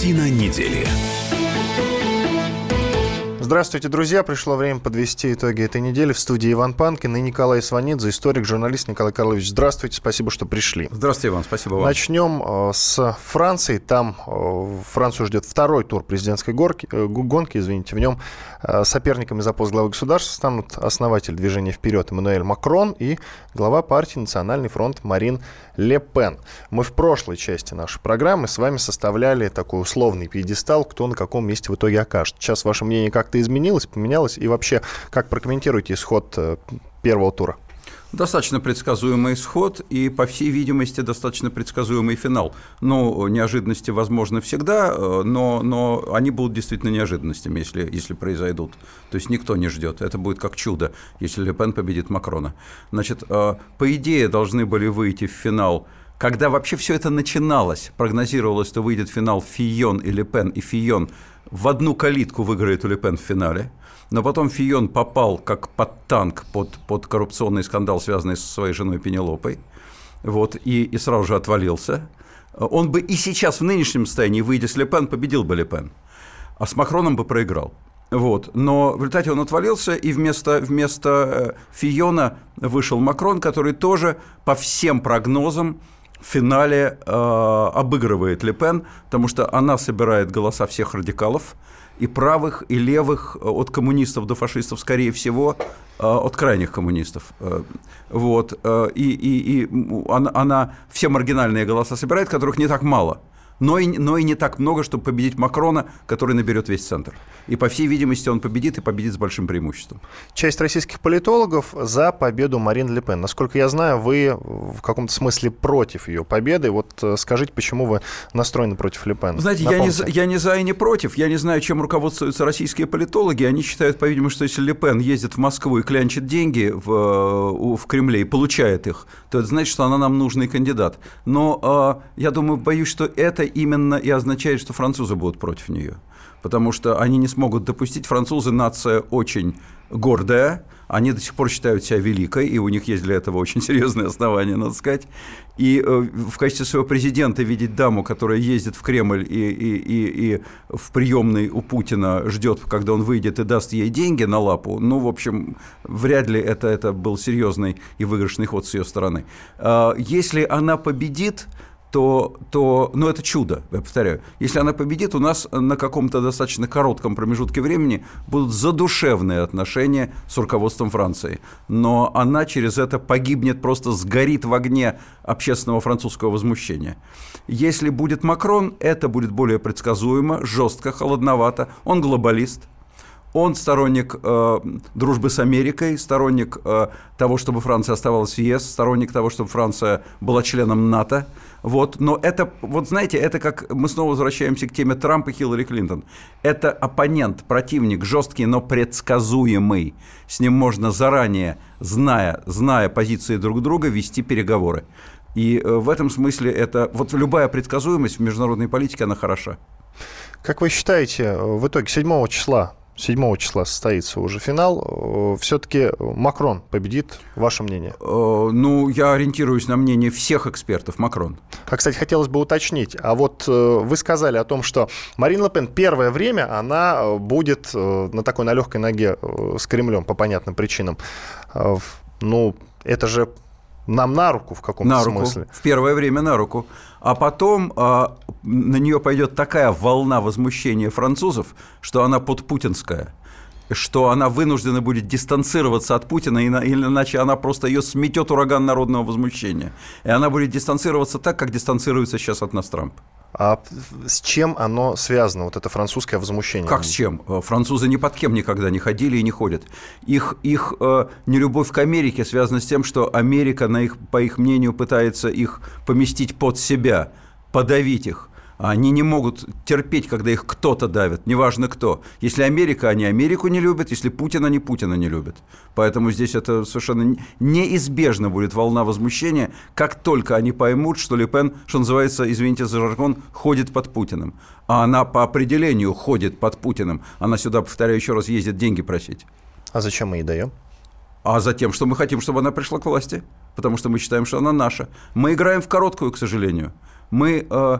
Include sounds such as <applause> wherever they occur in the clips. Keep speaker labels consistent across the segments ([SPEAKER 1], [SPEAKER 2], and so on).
[SPEAKER 1] Картина недели.
[SPEAKER 2] Здравствуйте, друзья. Пришло время подвести итоги этой недели. В студии Иван Панкин и Николай Сванидзе, историк, журналист Николай Карлович. Здравствуйте, спасибо, что пришли.
[SPEAKER 3] Здравствуйте, Иван, спасибо вам.
[SPEAKER 2] Начнем э, с Франции. Там э, Францию ждет второй тур президентской горки, э, гонки. Извините. В нем соперниками за пост главы государства станут основатель движения «Вперед» Эммануэль Макрон и глава партии «Национальный фронт» Марин Ле Пен. Мы в прошлой части нашей программы с вами составляли такой условный пьедестал, кто на каком месте в итоге окажет. Сейчас ваше мнение как-то изменилось, поменялось? И вообще, как прокомментируете исход э, первого тура?
[SPEAKER 3] Достаточно предсказуемый исход и, по всей видимости, достаточно предсказуемый финал. Ну, неожиданности возможны всегда, э, но, но они будут действительно неожиданностями, если, если произойдут. То есть никто не ждет. Это будет как чудо, если Ле Пен победит Макрона. Значит, э, по идее, должны были выйти в финал когда вообще все это начиналось, прогнозировалось, что выйдет финал Фион и Ле Пен, и Фион в одну калитку выиграет у Ле Пен в финале. Но потом Фион попал как под танк под, под коррупционный скандал, связанный со своей женой Пенелопой. Вот, и, и сразу же отвалился. Он бы и сейчас в нынешнем состоянии, выйдя с Ле Пен, победил бы Ле Пен. А с Макроном бы проиграл. Вот. Но в результате он отвалился, и вместо, вместо э, Фиона вышел Макрон, который тоже по всем прогнозам в финале э, обыгрывает Ле Пен, потому что она собирает голоса всех радикалов, и правых, и левых, э, от коммунистов до фашистов, скорее всего, э, от крайних коммунистов. Э, вот. И, и, и она, она все маргинальные голоса собирает, которых не так мало – но и, но и не так много, чтобы победить Макрона, который наберет весь центр. И, по всей видимости, он победит и победит с большим преимуществом.
[SPEAKER 2] Часть российских политологов за победу Марин Ле Пен. Насколько я знаю, вы в каком-то смысле против ее победы. Вот э, скажите, почему вы настроены против Ле Пен?
[SPEAKER 3] Знаете, я не, я не за и не против. Я не знаю, чем руководствуются российские политологи. Они считают, по-видимому, что если Ле Пен ездит в Москву и клянчит деньги в, э, в Кремле и получает их, то это значит, что она нам нужный кандидат. Но э, я думаю, боюсь, что это именно и означает, что французы будут против нее. Потому что они не смогут допустить, французы нация очень гордая, они до сих пор считают себя великой, и у них есть для этого очень серьезные основания, надо сказать. И э, в качестве своего президента видеть даму, которая ездит в Кремль и, и, и, и в приемной у Путина ждет, когда он выйдет и даст ей деньги на лапу, ну, в общем, вряд ли это, это был серьезный и выигрышный ход с ее стороны. А, если она победит, то, то ну, это чудо, я повторяю. Если она победит, у нас на каком-то достаточно коротком промежутке времени будут задушевные отношения с руководством Франции. Но она через это погибнет, просто сгорит в огне общественного французского возмущения. Если будет Макрон, это будет более предсказуемо, жестко, холодновато. Он глобалист, он сторонник э, дружбы с Америкой, сторонник э, того, чтобы Франция оставалась в ЕС, сторонник того, чтобы Франция была членом НАТО. Вот, но это, вот знаете, это как мы снова возвращаемся к теме Трампа и Хиллари Клинтон. Это оппонент, противник, жесткий, но предсказуемый. С ним можно заранее, зная, зная позиции друг друга, вести переговоры. И э, в этом смысле это вот любая предсказуемость в международной политике, она хороша.
[SPEAKER 2] Как вы считаете, э, в итоге 7 числа 7 числа состоится уже финал. Э, Все-таки Макрон победит. Ваше мнение?
[SPEAKER 3] Э, ну, я ориентируюсь на мнение всех экспертов. Макрон.
[SPEAKER 2] А, кстати, хотелось бы уточнить. А вот э, вы сказали о том, что Марин Ле Пен первое время она будет на такой, на легкой ноге с Кремлем по понятным причинам. Ну, это же нам на руку в каком-то
[SPEAKER 3] на
[SPEAKER 2] смысле.
[SPEAKER 3] Руку. В первое время на руку. А потом а, на нее пойдет такая волна возмущения французов, что она подпутинская что она вынуждена будет дистанцироваться от Путина, иначе она просто ее сметет ураган народного возмущения. И она будет дистанцироваться так, как дистанцируется сейчас от нас Трамп.
[SPEAKER 2] А с чем оно связано, вот это французское возмущение?
[SPEAKER 3] Как с чем? Э, французы ни под кем никогда не ходили и не ходят. Их, их э, нелюбовь к Америке связана с тем, что Америка, на их, по их мнению, пытается их поместить под себя, подавить их. Они не могут терпеть, когда их кто-то давит, неважно кто. Если Америка, они Америку не любят, если Путин, они Путина не любят. Поэтому здесь это совершенно неизбежно будет волна возмущения, как только они поймут, что Ле Пен, что называется, извините за жаргон, ходит под Путиным. А она по определению ходит под Путиным. Она сюда, повторяю еще раз, ездит деньги просить.
[SPEAKER 2] А зачем мы ей даем?
[SPEAKER 3] А за тем, что мы хотим, чтобы она пришла к власти. Потому что мы считаем, что она наша. Мы играем в короткую, к сожалению. Мы... Э,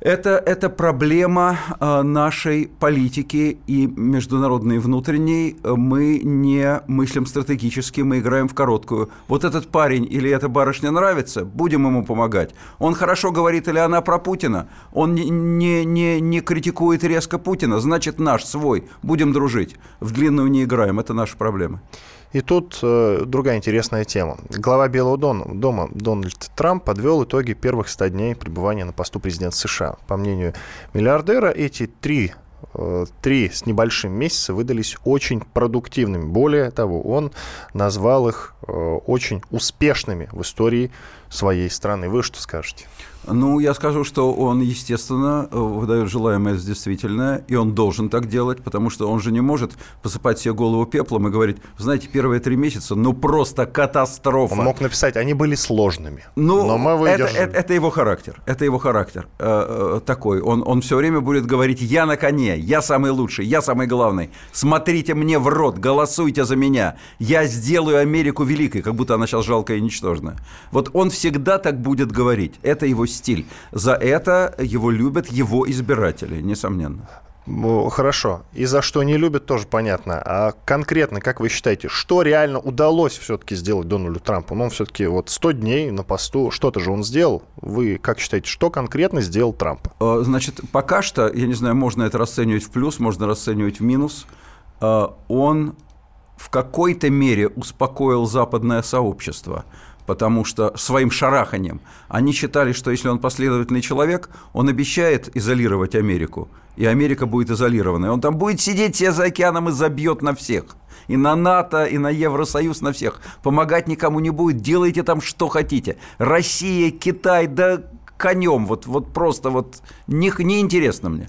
[SPEAKER 3] Это, это проблема э, нашей политики и международной и внутренней. Мы не мыслим стратегически, мы играем в короткую. Вот этот парень или эта барышня нравится, будем ему помогать. Он хорошо говорит или она про Путина, он не, не, не, не критикует резко Путина, значит наш, свой, будем дружить. В длинную не играем, это наша проблема.
[SPEAKER 2] И тут э, другая интересная тема. Глава Белого дома Дональд Трамп подвел итоги первых 100 дней пребывания на посту президента США. По мнению миллиардера, эти три э, три с небольшим месяца выдались очень продуктивными. Более того, он назвал их э, очень успешными в истории своей страны. Вы что скажете?
[SPEAKER 3] Ну, я скажу, что он, естественно, выдает желаемое за действительное, и он должен так делать, потому что он же не может посыпать себе голову пеплом и говорить, знаете, первые три месяца, ну просто катастрофа.
[SPEAKER 2] Он мог написать, они были сложными,
[SPEAKER 3] ну, но мы выдержим. Это, это, это его характер, это его характер э, э, такой. Он, он все время будет говорить, я на коне, я самый лучший, я самый главный, смотрите мне в рот, голосуйте за меня, я сделаю Америку великой, как будто она сейчас жалкая и ничтожная. Вот он всегда так будет говорить, это его стиль. За это его любят его избиратели, несомненно.
[SPEAKER 2] Хорошо. И за что не любят, тоже понятно. А конкретно, как вы считаете, что реально удалось все-таки сделать Дональду Трампу? Ну, он все-таки вот 100 дней на посту, что-то же он сделал. Вы как считаете, что конкретно сделал Трамп?
[SPEAKER 3] Э, значит, пока что, я не знаю, можно это расценивать в плюс, можно расценивать в минус. Э, он в какой-то мере успокоил западное сообщество – потому что своим шараханием они считали, что если он последовательный человек, он обещает изолировать Америку, и Америка будет изолирована. И он там будет сидеть себе за океаном и забьет на всех. И на НАТО, и на Евросоюз, на всех. Помогать никому не будет, делайте там что хотите. Россия, Китай, да конем, вот, вот просто вот не, неинтересно мне.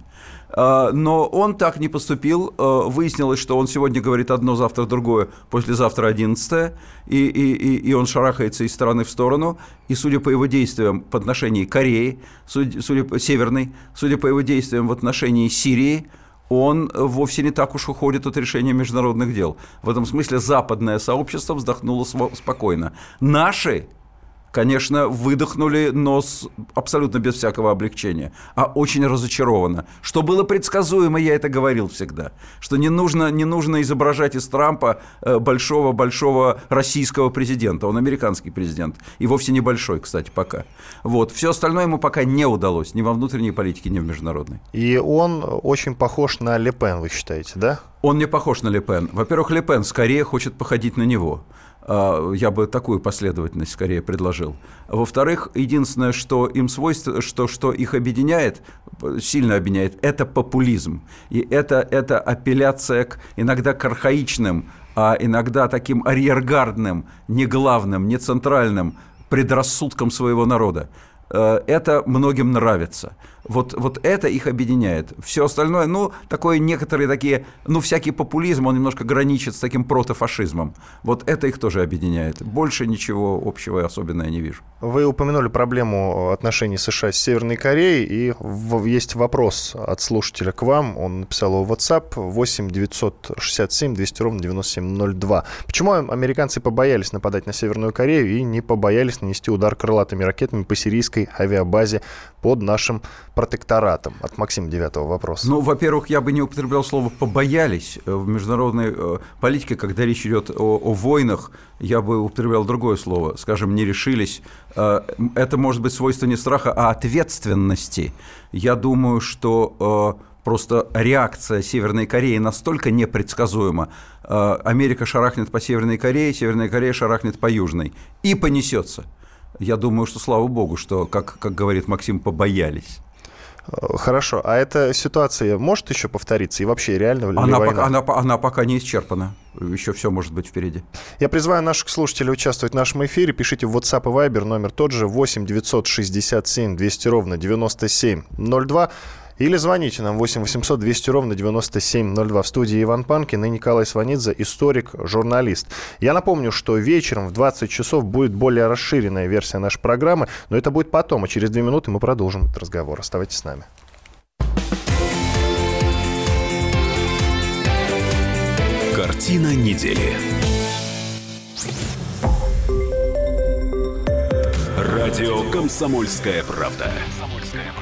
[SPEAKER 3] А, но он так не поступил. А, выяснилось, что он сегодня говорит одно, завтра другое, послезавтра одиннадцатое, и, и, и, он шарахается из стороны в сторону. И судя по его действиям в отношении Кореи, судя, судя по Северной, судя по его действиям в отношении Сирии, он вовсе не так уж уходит от решения международных дел. В этом смысле западное сообщество вздохнуло спокойно. Наши конечно, выдохнули, но с, абсолютно без всякого облегчения, а очень разочарованно. Что было предсказуемо, я это говорил всегда, что не нужно, не нужно изображать из Трампа большого-большого э, российского президента. Он американский президент, и вовсе небольшой, кстати, пока. Вот. Все остальное ему пока не удалось, ни во внутренней политике, ни в международной.
[SPEAKER 2] И он очень похож на Ле Пен, вы считаете, да?
[SPEAKER 3] Он не похож на Ле Пен. Во-первых, Ле Пен скорее хочет походить на него. А, я бы такую последовательность скорее предложил. Во-вторых, единственное, что им свойство, что, что их объединяет, сильно объединяет, это популизм. И это, это апелляция к иногда к архаичным, а иногда таким арьергардным, не главным, не центральным предрассудкам своего народа. Э, это многим нравится. Вот, вот это их объединяет. Все остальное, ну, такое некоторые такие, ну, всякий популизм, он немножко граничит с таким протофашизмом. Вот это их тоже объединяет. Больше ничего общего и особенного я не вижу.
[SPEAKER 2] Вы упомянули проблему отношений США с Северной Кореей, и есть вопрос от слушателя к вам. Он написал его в WhatsApp 8 967 200 ровно 9702. Почему американцы побоялись нападать на Северную Корею и не побоялись нанести удар крылатыми ракетами по сирийской авиабазе под нашим протекторатом? От Максима Девятого вопрос.
[SPEAKER 3] Ну, во-первых, я бы не употреблял слово «побоялись». Э, в международной э, политике, когда речь идет о, о войнах, я бы употреблял другое слово. Скажем, не решились. Э, это может быть свойство не страха, а ответственности. Я думаю, что просто реакция Северной Кореи настолько непредсказуема. Америка шарахнет по Северной Корее, Северная Корея шарахнет по Южной. И понесется. Я думаю, что слава богу, что, как, как говорит Максим, побоялись.
[SPEAKER 2] Хорошо, а эта ситуация может еще повториться? И вообще реально ли
[SPEAKER 3] она
[SPEAKER 2] война?
[SPEAKER 3] Пока, она, она пока не исчерпана. Еще все может быть впереди.
[SPEAKER 2] Я призываю наших слушателей участвовать в нашем эфире. Пишите в WhatsApp и Viber номер тот же 8 967 200 ровно 9702. Или звоните нам 8 800 200 ровно 9702 в студии Иван Панкин и Николай Сванидзе, историк, журналист. Я напомню, что вечером в 20 часов будет более расширенная версия нашей программы, но это будет потом, а через две минуты мы продолжим этот разговор. Оставайтесь с нами.
[SPEAKER 1] Картина недели. Радио «Комсомольская правда».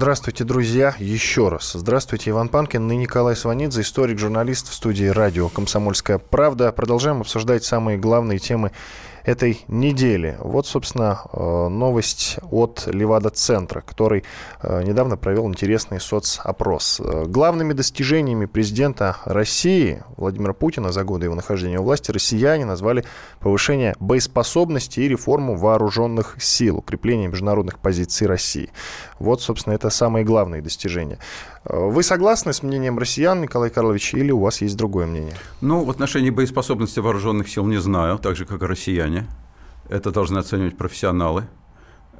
[SPEAKER 2] Здравствуйте, друзья, еще раз. Здравствуйте, Иван Панкин и Николай Сванидзе, историк-журналист в студии радио «Комсомольская правда». Продолжаем обсуждать самые главные темы этой недели. Вот, собственно, э, новость от Левада-центра, который э, недавно провел интересный соцопрос. Э, главными достижениями президента России Владимира Путина за годы его нахождения у власти россияне назвали повышение боеспособности и реформу вооруженных сил, укрепление международных позиций России. Вот, собственно, это самые главные достижения. Вы согласны с мнением россиян, Николай Карлович, или у вас есть другое мнение?
[SPEAKER 3] Ну, в отношении боеспособности вооруженных сил не знаю, так же, как и россияне. Это должны оценивать профессионалы.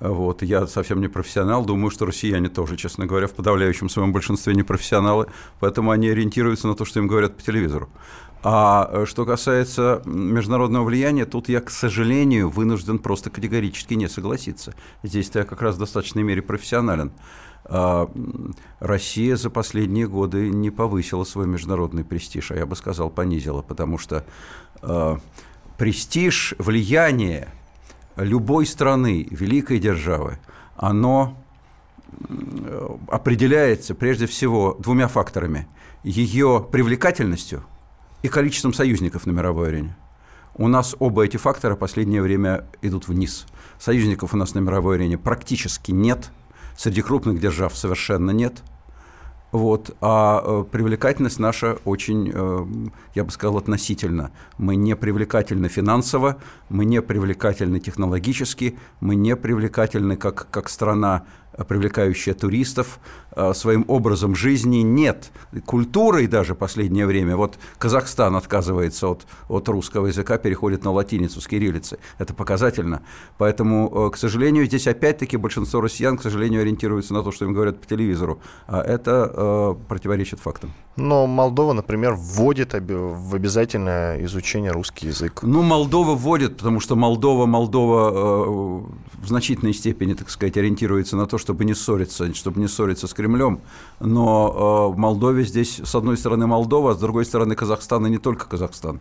[SPEAKER 3] Вот. Я совсем не профессионал, думаю, что россияне тоже, честно говоря, в подавляющем своем большинстве не профессионалы, поэтому они ориентируются на то, что им говорят по телевизору. А э, что касается международного влияния, тут я, к сожалению, вынужден просто категорически не согласиться. Здесь я как раз в достаточной мере профессионален. А, Россия за последние годы не повысила свой международный престиж, а я бы сказал, понизила, потому что а, престиж, влияние любой страны, великой державы, оно определяется прежде всего двумя факторами. Ее привлекательностью и количеством союзников на мировой арене. У нас оба эти фактора в последнее время идут вниз. Союзников у нас на мировой арене практически нет – Среди крупных держав совершенно нет. Вот. А э, привлекательность наша очень, э, я бы сказал, относительно. Мы не привлекательны финансово, мы не привлекательны технологически, мы не привлекательны как, как страна привлекающая туристов, э, своим образом жизни нет. Культурой даже последнее время. Вот Казахстан отказывается от, от русского языка, переходит на латиницу с кириллицы. Это показательно. Поэтому, э, к сожалению, здесь опять-таки большинство россиян, к сожалению, ориентируются на то, что им говорят по телевизору. А это э, противоречит фактам.
[SPEAKER 2] Но Молдова, например, вводит в обязательное изучение русский язык.
[SPEAKER 3] Ну, Молдова вводит, потому что Молдова, Молдова э, в значительной степени, так сказать, ориентируется на то, чтобы не ссориться, чтобы не ссориться с Кремлем. Но э, в Молдове здесь, с одной стороны, Молдова, а с другой стороны, Казахстан, и не только Казахстан.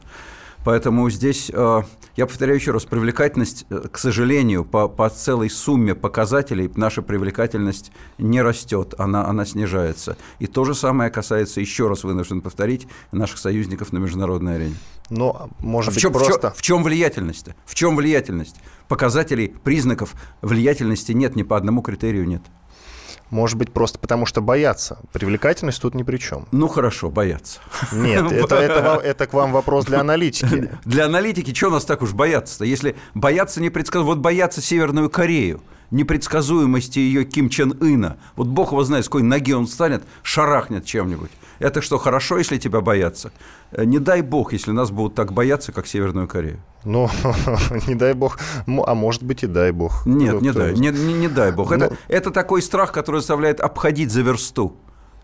[SPEAKER 3] Поэтому здесь, э, я повторяю еще раз, привлекательность, э, к сожалению, по, по целой сумме показателей наша привлекательность не растет, она, она снижается. И то же самое касается, еще раз вынужден повторить, наших союзников на международной арене.
[SPEAKER 2] Но, может
[SPEAKER 3] а в чем,
[SPEAKER 2] быть, просто...
[SPEAKER 3] В чем, в чем влиятельность-то? В чем влиятельность? Показателей, признаков влиятельности нет, ни по одному критерию нет.
[SPEAKER 2] Может быть, просто потому что боятся. Привлекательность тут ни при чем.
[SPEAKER 3] Ну хорошо, боятся.
[SPEAKER 2] Нет, <laughs> это, это, это к вам вопрос для аналитики. <laughs>
[SPEAKER 3] Для аналитики, что нас так уж бояться-то? Если бояться не предсказать, вот боятся Северную Корею, непредсказуемости ее Ким Чен Ына. Вот бог его знает, с какой ноги он станет, шарахнет чем-нибудь. Это что, хорошо, если тебя боятся? Э, не дай бог, если нас будут так бояться, как Северную Корею.
[SPEAKER 2] Ну, <laughs> не дай бог, а может быть и дай бог.
[SPEAKER 3] Нет, не дай, не, не, не дай бог. Это, ну, это такой страх, который заставляет обходить за версту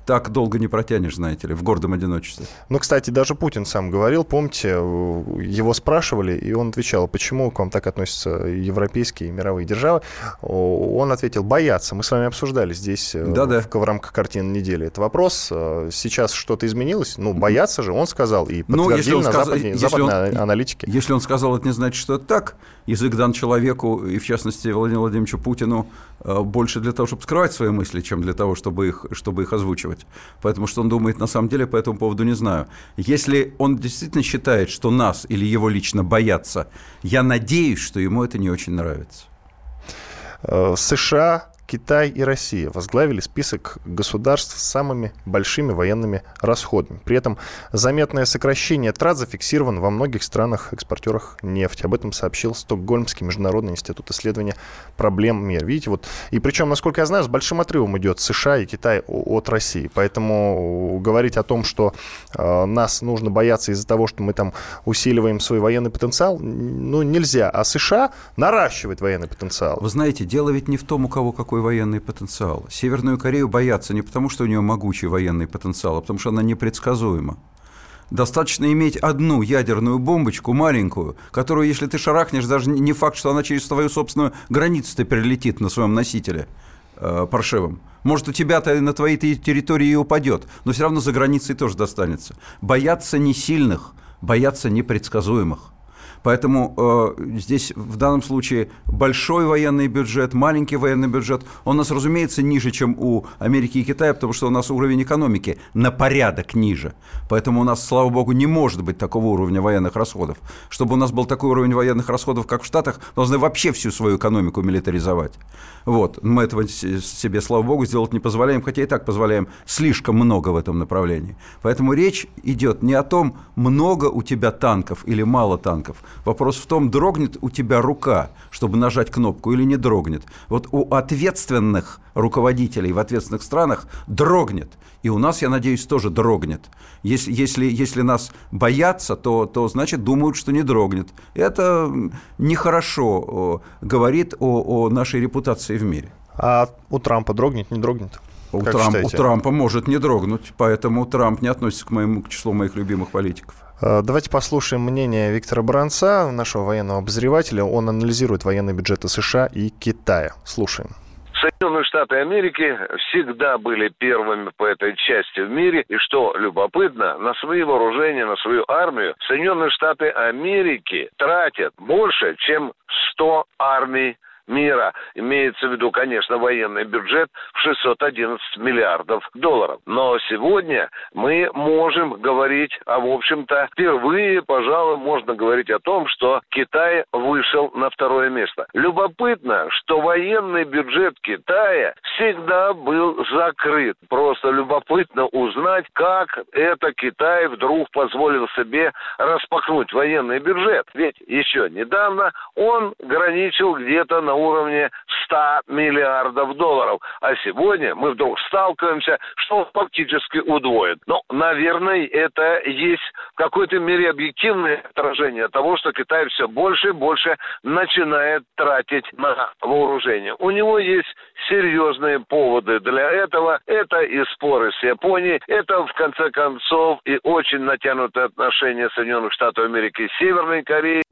[SPEAKER 3] так долго не протянешь, знаете ли, в гордом одиночестве.
[SPEAKER 2] Ну, кстати, даже Путин сам говорил, помните, его спрашивали, и он отвечал, почему к вам так относятся европейские и мировые державы. Он ответил, боятся. Мы с вами обсуждали здесь да -да. В, в рамках картины недели. Это вопрос. Э, сейчас что-то изменилось? Ну, боятся же, он сказал, и подтвердили ну, если он на сказ... западные, если западные он... аналитики.
[SPEAKER 3] Если он сказал, это не значит, что это так. Язык дан человеку, и в частности Владимиру Владимировичу Путину, э, больше для того, чтобы скрывать свои мысли, чем для того, чтобы их, чтобы их озвучивать делать. Поэтому что он думает на самом деле по этому поводу не знаю. Если он действительно считает, что нас или его лично боятся, я надеюсь, что ему это не очень нравится.
[SPEAKER 2] Э, США Китай и Россия возглавили список государств с самыми большими военными расходами. При этом заметное сокращение трат зафиксировано во многих странах-экспортерах нефти. Об этом сообщил Стокгольмский международный институт исследования проблем мира. Видите, вот, и причем, насколько я знаю, с большим отрывом идет США и Китай от России. Поэтому говорить о том, что э, нас нужно бояться из-за того, что мы там усиливаем свой военный потенциал, ну, нельзя. А США наращивает военный потенциал.
[SPEAKER 3] Вы знаете, дело ведь не в том, у кого какой такой военный потенциал. Северную Корею боятся не потому, что у нее могучий военный потенциал, а потому что она непредсказуема. Достаточно иметь одну ядерную бомбочку маленькую, которую, если ты шарахнешь, даже не факт, что она через твою собственную границу-то перелетит на своем носителе э, паршивом. Может, у тебя-то на твоей территории и упадет, но все равно за границей тоже достанется. Бояться не сильных, бояться непредсказуемых. Поэтому э, здесь в данном случае большой военный бюджет, маленький военный бюджет, он у нас, разумеется, ниже, чем у Америки и Китая, потому что у нас уровень экономики на порядок ниже. Поэтому у нас, слава богу, не может быть такого уровня военных расходов. Чтобы у нас был такой уровень военных расходов, как в Штатах, должны вообще всю свою экономику милитаризовать. Вот. Мы этого себе, слава богу, сделать не позволяем, хотя и так позволяем слишком много в этом направлении. Поэтому речь идет не о том, много у тебя танков или мало танков, Вопрос в том, дрогнет у тебя рука, чтобы нажать кнопку, или не дрогнет. Вот у ответственных руководителей в ответственных странах дрогнет. И у нас, я надеюсь, тоже дрогнет. Если, если, если нас боятся, то, то значит думают, что не дрогнет. Это нехорошо говорит о, о нашей репутации в мире.
[SPEAKER 2] А у Трампа дрогнет, не дрогнет?
[SPEAKER 3] У, Трамп, у Трампа может не дрогнуть, поэтому Трамп не относится к, моему, к числу моих любимых политиков.
[SPEAKER 2] Э, давайте послушаем мнение Виктора Бранца, нашего военного обозревателя. Он анализирует военные бюджеты США и Китая. Слушаем.
[SPEAKER 4] Соединенные Штаты Америки всегда были первыми по этой части в мире. И что любопытно, на свои вооружения, на свою армию Соединенные Штаты Америки тратят больше, чем 100 армий мира. Имеется в виду, конечно, военный бюджет в 611 миллиардов долларов. Но сегодня мы можем говорить, а в общем-то впервые, пожалуй, можно говорить о том, что Китай вышел на второе место. Любопытно, что военный бюджет Китая всегда был закрыт. Просто любопытно узнать, как это Китай вдруг позволил себе распахнуть военный бюджет. Ведь еще недавно он граничил где-то на уровне 100 миллиардов долларов. А сегодня мы вдруг сталкиваемся, что фактически удвоит. Но, наверное, это есть в какой-то мере объективное отражение того, что Китай все больше и больше начинает тратить на вооружение. У него есть серьезные поводы для этого. Это и споры с Японией, это, в конце концов, и очень натянутые отношения Соединенных Штатов Америки и Северной Кореи.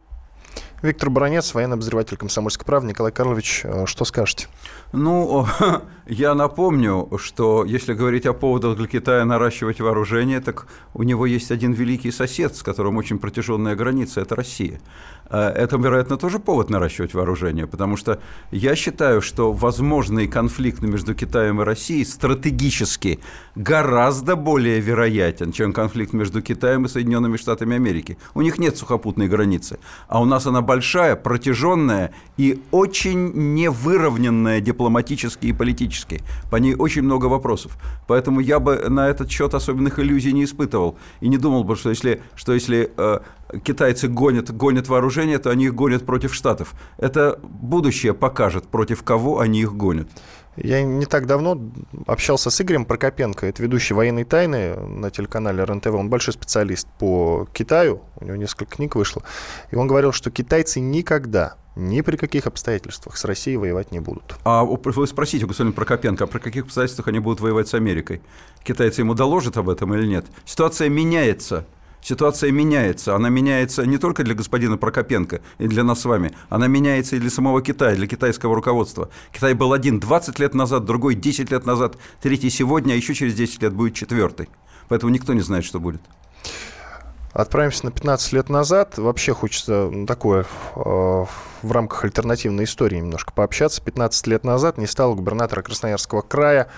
[SPEAKER 2] Виктор Бронец, военный обозреватель «Комсомольской правды». Николай Карлович, э, что скажете?
[SPEAKER 3] Ну, <laughs> я напомню, что если говорить о поводах для Китая наращивать вооружение, так у него есть один великий сосед, с которым очень протяженная граница – это Россия. Э, это, вероятно, тоже повод наращивать вооружение, потому что я считаю, что возможный конфликт между Китаем и Россией стратегически гораздо более вероятен, чем конфликт между Китаем и Соединенными Штатами Америки. У них нет сухопутной границы, а у нас она большая, протяженная и очень невыровненная дипломатически и политически. По ней очень много вопросов. Поэтому я бы на этот счет особенных иллюзий не испытывал и не думал бы, что если, что если э, китайцы гонят, гонят вооружение, то они их гонят против Штатов. Это будущее покажет, против кого они их гонят.
[SPEAKER 2] Я не так давно общался с Игорем Прокопенко, это ведущий военной тайны на телеканале РНТВ. Он большой специалист по Китаю, у него несколько книг вышло. И он говорил, что китайцы никогда, ни при каких обстоятельствах с Россией воевать не будут.
[SPEAKER 3] А вы спросите у господина Прокопенко, а при каких обстоятельствах они будут воевать с Америкой? Китайцы ему доложат об этом или нет? Ситуация меняется ситуация меняется. Она меняется не только для господина Прокопенко и для нас с вами, она меняется и для самого Китая, для китайского руководства. Китай был один 20 лет назад, другой 10 лет назад, третий сегодня, а еще через 10 лет будет четвертый. Поэтому никто не знает, что будет.
[SPEAKER 2] Отправимся на 15 лет назад. Вообще хочется такое э, в рамках альтернативной истории немножко пообщаться. 15 лет назад не стало губернатора Красноярского края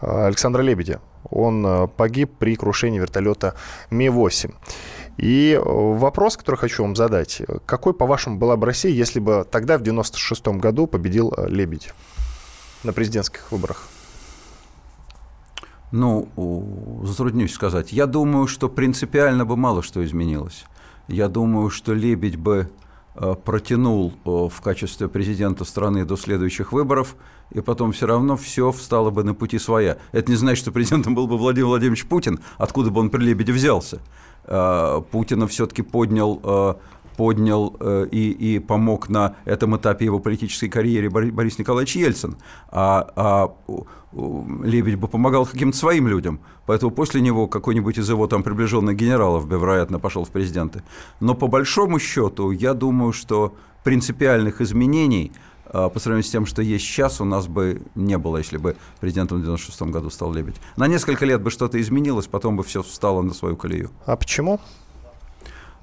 [SPEAKER 2] э, Александра Лебедя. Он э, погиб при крушении вертолета Ми-8. И э, вопрос, который хочу вам задать. Какой, по-вашему, была бы Россия, если бы тогда, в 96 году, победил э, Лебедь на президентских выборах?
[SPEAKER 3] Ну, затруднюсь сказать. Я думаю, что принципиально бы мало что изменилось. Я думаю, что Лебедь бы протянул в качестве президента страны до следующих выборов, и потом все равно все встало бы на пути своя. Это не значит, что президентом был бы Владимир Владимирович Путин, откуда бы он при Лебеде взялся. Э, Путина все-таки поднял поднял э, и, и помог на этом этапе его политической карьеры Борис Николаевич Ельцин, а, а Лебедь бы помогал каким-то своим людям. Поэтому после него какой-нибудь из его там приближенных генералов бы, вероятно, пошел в президенты. Но по большому счету, я думаю, что принципиальных изменений а, по сравнению с тем, что есть сейчас, у нас бы не было, если бы президентом в 96 году стал Лебедь. На несколько лет бы что-то изменилось, потом бы все встало на свою колею.
[SPEAKER 2] А почему?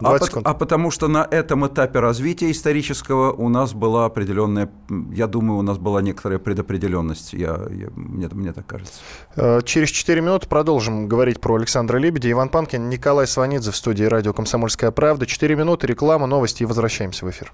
[SPEAKER 3] А, по, а потому что на этом этапе развития исторического у нас была определенная, я думаю, у нас была некоторая предопределенность, я, я, мне, мне так кажется.
[SPEAKER 2] Э, через 4 минуты продолжим говорить про Александра Лебедя. Иван Панкин, Николай Сванидзе в студии радио «Комсомольская правда». 4 минуты, реклама, новости и возвращаемся в эфир.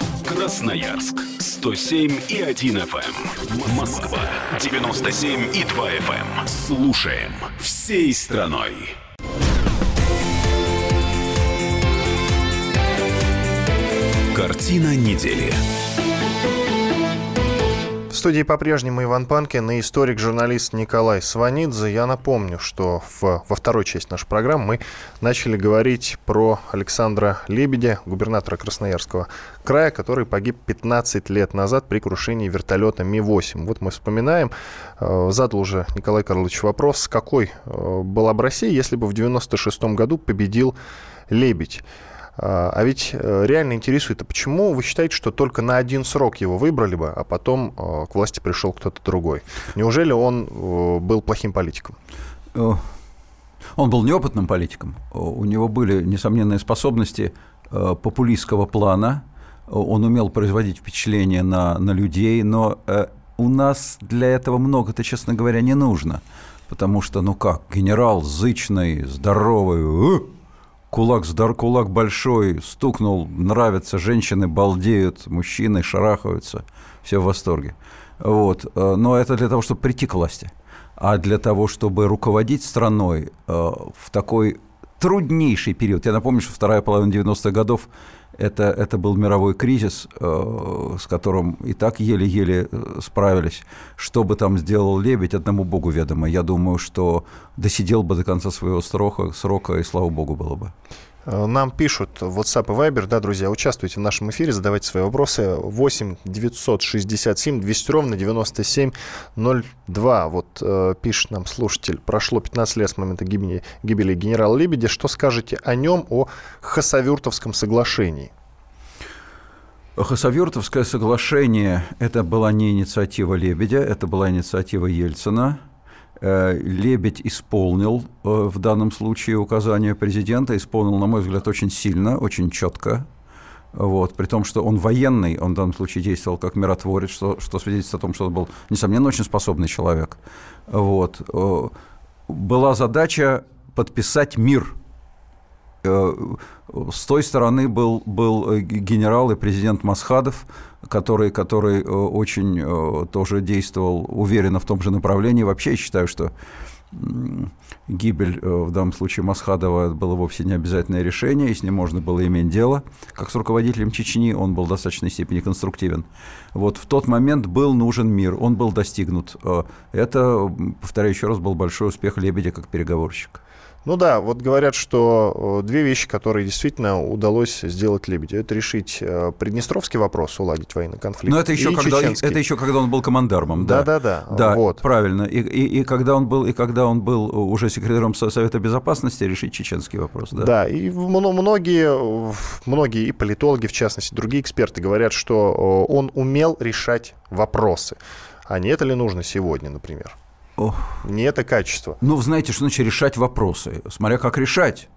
[SPEAKER 1] Эм. Красноярск 107 и 1 FM. Эм. Москва 97 и 2 FM. Слушаем всей страной. Картина недели.
[SPEAKER 2] Студии по-прежнему Иван Панкин и историк-журналист Николай Сванидзе. Я напомню, что в, во второй части нашей программы мы начали говорить про Александра Лебедя, губернатора Красноярского края, который погиб 15 лет назад при крушении вертолета Ми-8. Вот мы вспоминаем, э, задал уже Николай Карлович вопрос, какой э, была бы Россия, если бы в 96 году победил Лебедь. А, а ведь э, реально интересует, а почему вы считаете, что только на один срок его выбрали бы, а потом э, к власти пришел кто-то другой? Неужели он э, был плохим политиком?
[SPEAKER 3] Он был неопытным политиком. У него были несомненные способности популистского плана. Он умел производить впечатление на, на людей, но у нас для этого много-то, честно говоря, не нужно. Потому что, ну как, генерал зычный, здоровый, кулак, сдар, кулак большой, стукнул, нравится, женщины балдеют, мужчины шарахаются, все в восторге. Вот. Э, но это для того, чтобы прийти к власти. А для того, чтобы руководить страной э, в такой труднейший период. Я напомню, что вторая половина 90-х годов это, это был мировой кризис, э, с которым и так еле-еле э, справились. Что бы там сделал Лебедь, одному богу ведомо. Я думаю, что досидел бы до конца своего срока, срока и слава богу было бы.
[SPEAKER 2] Нам пишут WhatsApp и Viber, да, друзья, участвуйте в нашем эфире, задавайте свои вопросы. 8 967 200 ровно 9702. Вот э, пишет нам слушатель, прошло 15 лет с момента гибели, гибели генерала Лебедя. Что скажете о нем, о Хасавюртовском соглашении?
[SPEAKER 3] Хасавюртовское соглашение – это была не инициатива Лебедя, это была инициатива Ельцина – Лебедь исполнил э, в данном случае указания президента, исполнил, на мой взгляд, очень сильно, очень четко. Вот, при том, что он военный, он в данном случае действовал как миротворец, что, что свидетельствует о том, что он был, несомненно, очень способный человек. Вот. Э, была задача подписать мир Э, с той стороны был, был э, генерал и президент Масхадов, который, который э, очень тоже действовал уверенно в том же направлении. Вообще я считаю, что гибель в данном случае Масхадова было вовсе не обязательное решение, и с ним можно было иметь дело. Как с руководителем Чечни он был в достаточной степени конструктивен. Вот в тот момент был нужен мир, он был достигнут. Это, повторяю еще раз, был большой успех Лебедя как переговорщика.
[SPEAKER 2] Ну да, вот говорят, что две вещи, которые действительно удалось сделать Лебедю, это решить э, приднестровский вопрос, уладить военный конфликт.
[SPEAKER 3] Но это еще, когда, это еще когда он был командармом, да.
[SPEAKER 2] Да, да,
[SPEAKER 3] да. Да, вот. правильно. И, и, и, когда он был, и когда он был уже секретарем Совета Безопасности, решить чеченский вопрос, да.
[SPEAKER 2] Да, и многие, многие и политологи, в частности, другие эксперты говорят, что он умел решать вопросы. А не это ли нужно сегодня, например? Ох. Не это качество.
[SPEAKER 3] Ну, знаете, что значит решать вопросы? Смотря как решать.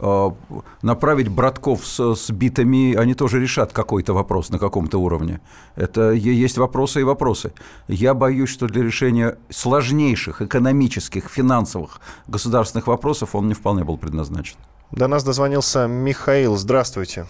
[SPEAKER 3] А, направить братков с, с битами, они тоже решат какой-то вопрос на каком-то уровне. Это есть вопросы и вопросы. Я боюсь, что для решения сложнейших экономических, финансовых, государственных вопросов он не вполне был предназначен.
[SPEAKER 2] До нас дозвонился Михаил. Здравствуйте.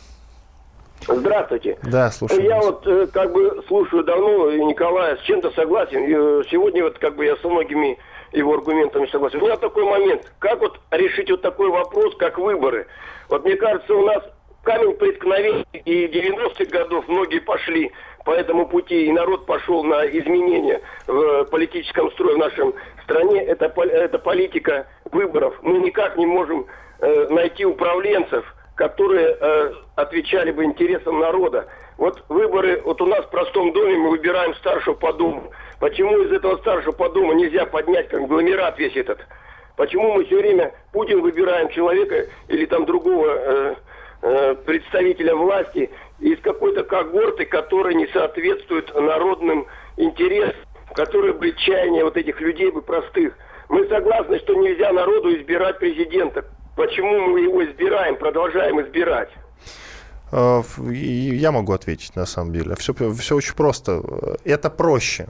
[SPEAKER 5] Здравствуйте.
[SPEAKER 2] Да, слушаю.
[SPEAKER 5] Я вот э, как бы слушаю давно Николая, с чем-то согласен. Э, сегодня вот как бы я со многими его аргументами согласен. У меня такой момент. Как вот решить вот такой вопрос, как выборы? Вот мне кажется, у нас камень преткновения и 90-х годов многие пошли по этому пути, и народ пошел на изменения в политическом строе в нашем стране. Это, это политика выборов. Мы никак не можем э, найти управленцев, которые э, отвечали бы интересам народа. Вот выборы, вот у нас в простом доме мы выбираем старшего по дому. Почему из этого старшего по дому нельзя поднять конгломерат весь этот? Почему мы все время Путин выбираем человека или там другого э, э, представителя власти из какой-то когорты, которая не соответствует народным интересам, которые бы чаяния вот этих людей бы простых. Мы согласны, что нельзя народу избирать президента. Почему мы его избираем, продолжаем избирать?
[SPEAKER 2] Э, я могу ответить, на самом деле. Все, все очень просто. Это проще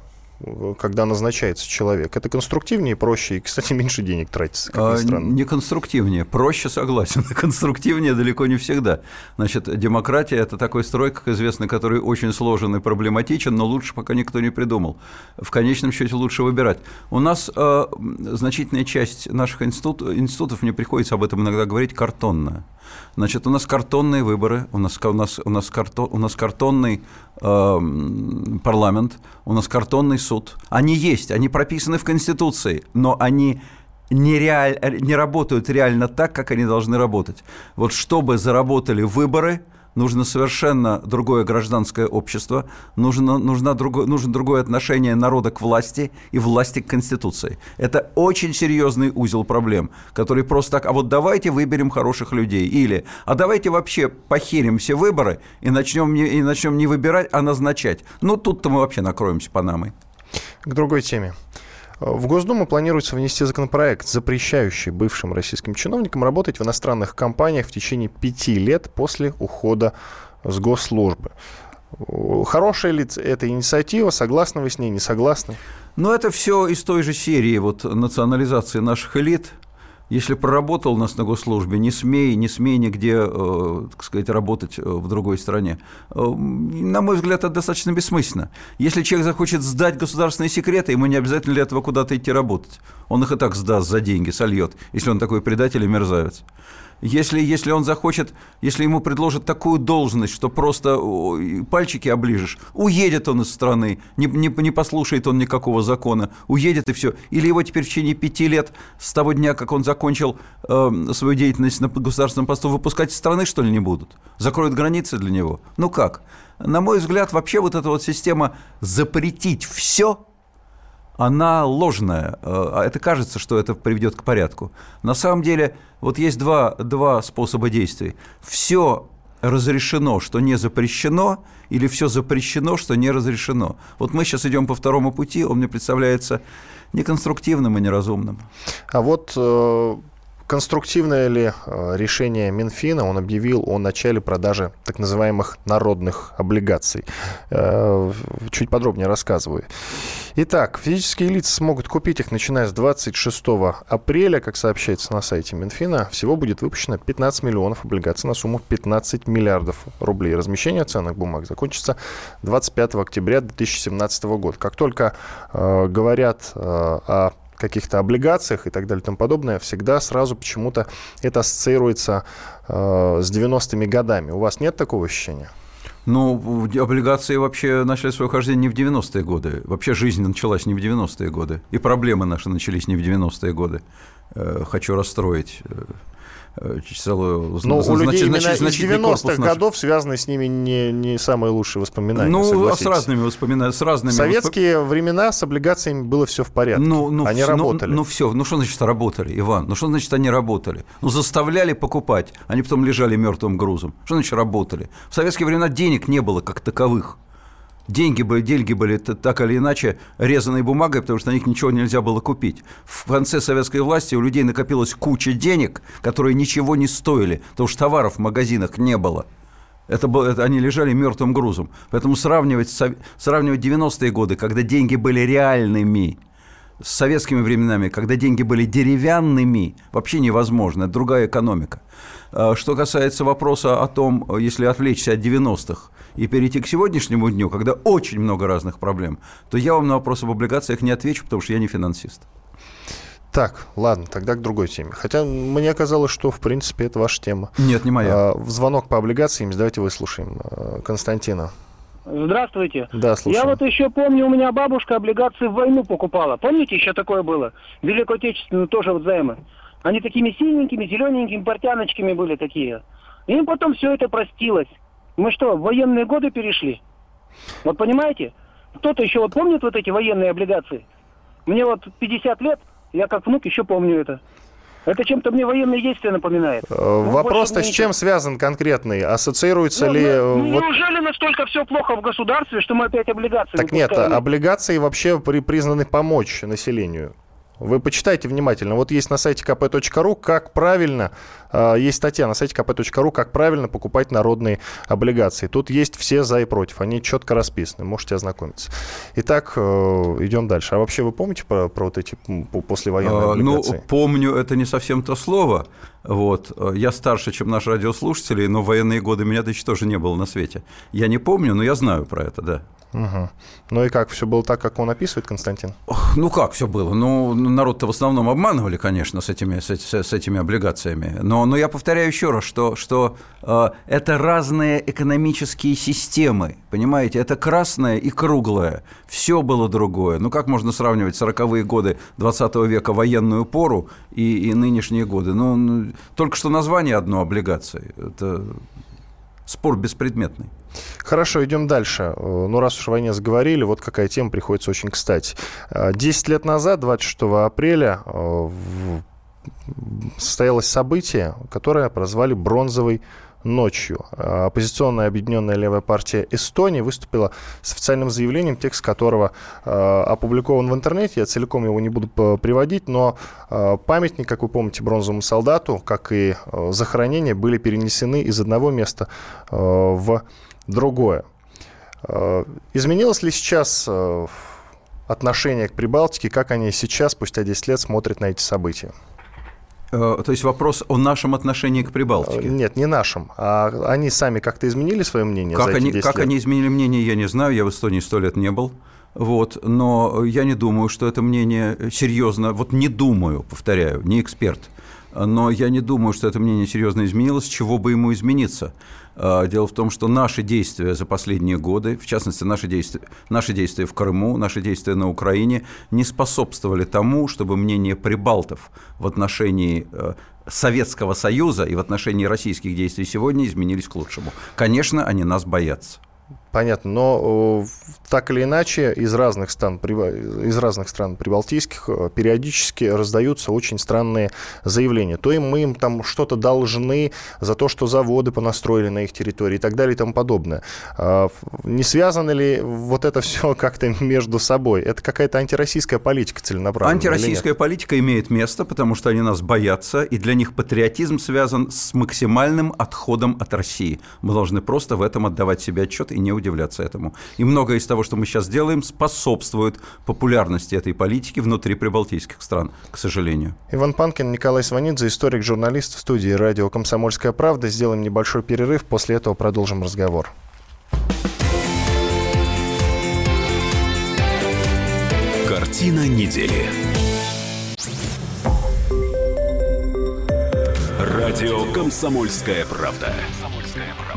[SPEAKER 2] когда назначается человек. Это конструктивнее, проще и, кстати, меньше денег тратится, как ни а, странно.
[SPEAKER 3] Не конструктивнее, проще согласен. <laughs> Конструктивнее далеко не всегда. Значит, демократия – это такой строй, как известно, который очень сложен и проблематичен, но лучше пока никто не придумал. В конечном счете лучше выбирать. У нас э, значительная часть наших институт, институтов, мне приходится об этом иногда говорить, картонная. Значит, у нас картонные выборы, у нас, у нас, у нас, карто, у нас картонный э, парламент, у нас картонный суд. Они есть, они прописаны в Конституции, но они не, реаль, не работают реально так, как они должны работать. Вот чтобы заработали выборы – нужно совершенно другое гражданское общество, нужно, нужно, другое, нужно другое отношение народа к власти и власти к Конституции. Это очень серьезный узел проблем, который просто так, а вот давайте выберем хороших людей, или, а давайте вообще похерим все выборы и начнем не, и начнем не выбирать, а назначать. Ну, тут-то мы вообще накроемся панамой.
[SPEAKER 2] К другой теме. В Госдуму планируется внести законопроект, запрещающий бывшим российским чиновникам работать в иностранных компаниях в течение пяти лет после ухода с госслужбы. Хорошая ли эта инициатива? Согласны вы с ней, не согласны?
[SPEAKER 3] Ну, это все из той же серии вот, национализации наших элит – если проработал у нас на госслужбе, не смей, не смей нигде, э, так сказать, работать э, в другой стране. Э, на мой взгляд, это достаточно бессмысленно. Если человек захочет сдать государственные секреты, ему не обязательно для этого куда-то идти работать. Он их и так сдаст за деньги, сольет, если он такой предатель и мерзавец. Если, если он захочет, если ему предложат такую должность, что просто пальчики оближешь, уедет он из страны, не, не, не послушает он никакого закона, уедет и все. Или его теперь в течение пяти лет с того дня, как он закончил э, свою деятельность на государственном посту, выпускать из страны, что ли, не будут? Закроют границы для него? Ну как? На мой взгляд, вообще вот эта вот система запретить все – она ложная. Э, а это кажется, что это приведет к порядку. На самом деле, вот есть два, два способа действий. Все разрешено, что не запрещено, или все запрещено, что не разрешено. Вот мы сейчас идем по второму пути, он мне представляется неконструктивным и неразумным.
[SPEAKER 2] А вот э, Конструктивное ли э, решение Минфина? Он объявил о начале продажи так называемых народных облигаций. Э, чуть подробнее рассказываю. Итак, физические лица смогут купить их, начиная с 26 апреля, как сообщается на сайте Минфина. Всего будет выпущено 15 миллионов облигаций на сумму 15 миллиардов рублей. Размещение ценных бумаг закончится 25 октября 2017 года. Как только э, говорят э, о каких-то облигациях и так далее и тому подобное, всегда сразу почему-то это ассоциируется э, с 90-ми годами. У вас нет такого ощущения?
[SPEAKER 3] Ну, облигации вообще начали свое хождение не в 90-е годы. Вообще жизнь началась не в 90-е годы. И проблемы наши начались не в 90-е годы. Э, хочу расстроить э,
[SPEAKER 2] целую... Но значит, у людей именно из 90-х годов связаны с ними не, не самые лучшие воспоминания,
[SPEAKER 3] Ну, с разными воспоминаниями, с разными...
[SPEAKER 2] Советские восп... времена с облигациями было все в порядке, ну, ну, они ну, работали.
[SPEAKER 3] Ну, ну, все, ну что значит работали, Иван? Ну что значит они работали? Ну заставляли покупать, они потом лежали мертвым грузом. Что значит работали? В советские времена денег не было как таковых деньги были, деньги были так или иначе резаной бумагой, потому что на них ничего нельзя было купить. В конце советской власти у людей накопилась куча денег, которые ничего не стоили, потому что товаров в магазинах не было. Это, было, это они лежали мертвым грузом. Поэтому сравнивать, сравнивать 90-е годы, когда деньги были реальными, с советскими временами, когда деньги были деревянными, вообще невозможно. Это другая экономика. А что касается вопроса о том, если отвлечься от 90-х и перейти к сегодняшнему дню, когда очень много разных проблем, то я вам на вопрос об облигациях не отвечу, потому что я не финансист.
[SPEAKER 2] Так, ладно, тогда к другой теме. Хотя мне казалось, что, в принципе, это ваша тема.
[SPEAKER 3] Нет, не моя.
[SPEAKER 2] А, звонок по облигациям, давайте выслушаем а, Константина.
[SPEAKER 6] Здравствуйте.
[SPEAKER 2] Да, слушаю.
[SPEAKER 6] Я вот еще помню, у меня бабушка облигации в войну покупала. Помните, еще такое было? Великую Отечественную тоже вот займы. Они такими синенькими, зелененькими портяночками были такие. Им потом все это простилось. Мы что, в военные годы перешли? Вот понимаете? Кто-то еще вот помнит вот эти военные облигации? Мне вот 50 лет, я как внук еще помню это. Это чем-то мне военные действия напоминает. Э,
[SPEAKER 2] ну, вопрос-то с чем связан конкретный? Ассоциируется
[SPEAKER 6] ну,
[SPEAKER 2] ли...
[SPEAKER 6] Ну, ну, вот... Неужели настолько все плохо в государстве, что мы опять облигации
[SPEAKER 2] Так нет, облигации вообще при, признаны помочь населению. Вы почитайте внимательно. Вот есть на сайте kp.ru, как правильно, э, есть статья на сайте kp.ru, как правильно покупать народные облигации. Тут есть все за и против. Они четко расписаны. Можете ознакомиться. Итак, э, идем дальше. А вообще вы помните про, про вот эти послевоенные а,
[SPEAKER 3] ну, облигации? Ну, помню, это не совсем то слово. Вот. Я старше, чем наши радиослушатели, но в военные годы меня еще тоже не было на свете. Я не помню, но я знаю про это, да.
[SPEAKER 2] Угу. Ну и как, все было так, как он описывает, Константин?
[SPEAKER 3] Ну как все было? Ну, народ-то в основном обманывали, конечно, с этими, с, с этими облигациями. Но, но я повторяю еще раз, что, что э, это разные экономические системы, понимаете? Это красное и круглое. Все было другое. Ну как можно сравнивать 40-е годы 20 века военную пору и, и нынешние годы? Ну, только что название одно облигации. Это спор беспредметный.
[SPEAKER 2] Хорошо, идем дальше. Э, ну, раз уж о войне заговорили, вот какая тема приходится очень кстати. Э, десять лет назад, 26 апреля, э, состоялось событие, которое прозвали «Бронзовый ночью. Оппозиционная объединенная левая партия Эстонии выступила с официальным заявлением, текст которого опубликован в интернете. Я целиком его не буду приводить, но памятник, как вы помните, бронзовому солдату, как и захоронение, были перенесены из одного места в другое. Э, изменилось ли сейчас э, отношение к Прибалтике, как они сейчас, спустя 10 лет, смотрят на эти события?
[SPEAKER 3] Э, то есть вопрос о нашем отношении к Прибалтике?
[SPEAKER 2] Нет, не нашем. А они сами как-то изменили свое мнение
[SPEAKER 3] как
[SPEAKER 2] за
[SPEAKER 3] они, Как
[SPEAKER 2] лет?
[SPEAKER 3] они изменили мнение, я не знаю. Я в Эстонии сто лет не был. Вот, но я не думаю, что это мнение серьезно, вот не думаю, повторяю, не эксперт, но я не думаю, что это мнение серьезно изменилось, чего бы ему измениться. А, дело в том, что наши действия за последние годы, в частности, наши действия, наши действия в Крыму, наши действия на Украине, не способствовали тому, чтобы мнение прибалтов в отношении э, Советского Союза и в отношении российских действий сегодня изменились к лучшему. Конечно, они нас боятся.
[SPEAKER 2] Понятно, но так или иначе из разных стран, из разных стран прибалтийских э, периодически раздаются очень странные заявления. То им мы им там что-то должны за то, что заводы понастроили на их территории и так далее и тому подобное. А, не связано ли вот это все <laughs> как-то между собой? Это какая-то антироссийская политика целенаправленная?
[SPEAKER 3] Антироссийская политика имеет место, потому что они нас боятся, и для них патриотизм связан с максимальным отходом от России. Мы должны просто в этом отдавать себе отчет и не удивляться этому. И многое из того, что мы сейчас делаем, способствует популярности этой политики внутри прибалтийских стран, к сожалению.
[SPEAKER 2] Иван Панкин, Николай Сванидзе, историк-журналист в студии радио «Комсомольская правда». Сделаем небольшой перерыв, после этого продолжим разговор.
[SPEAKER 1] Картина недели. Радио «Комсомольская правда».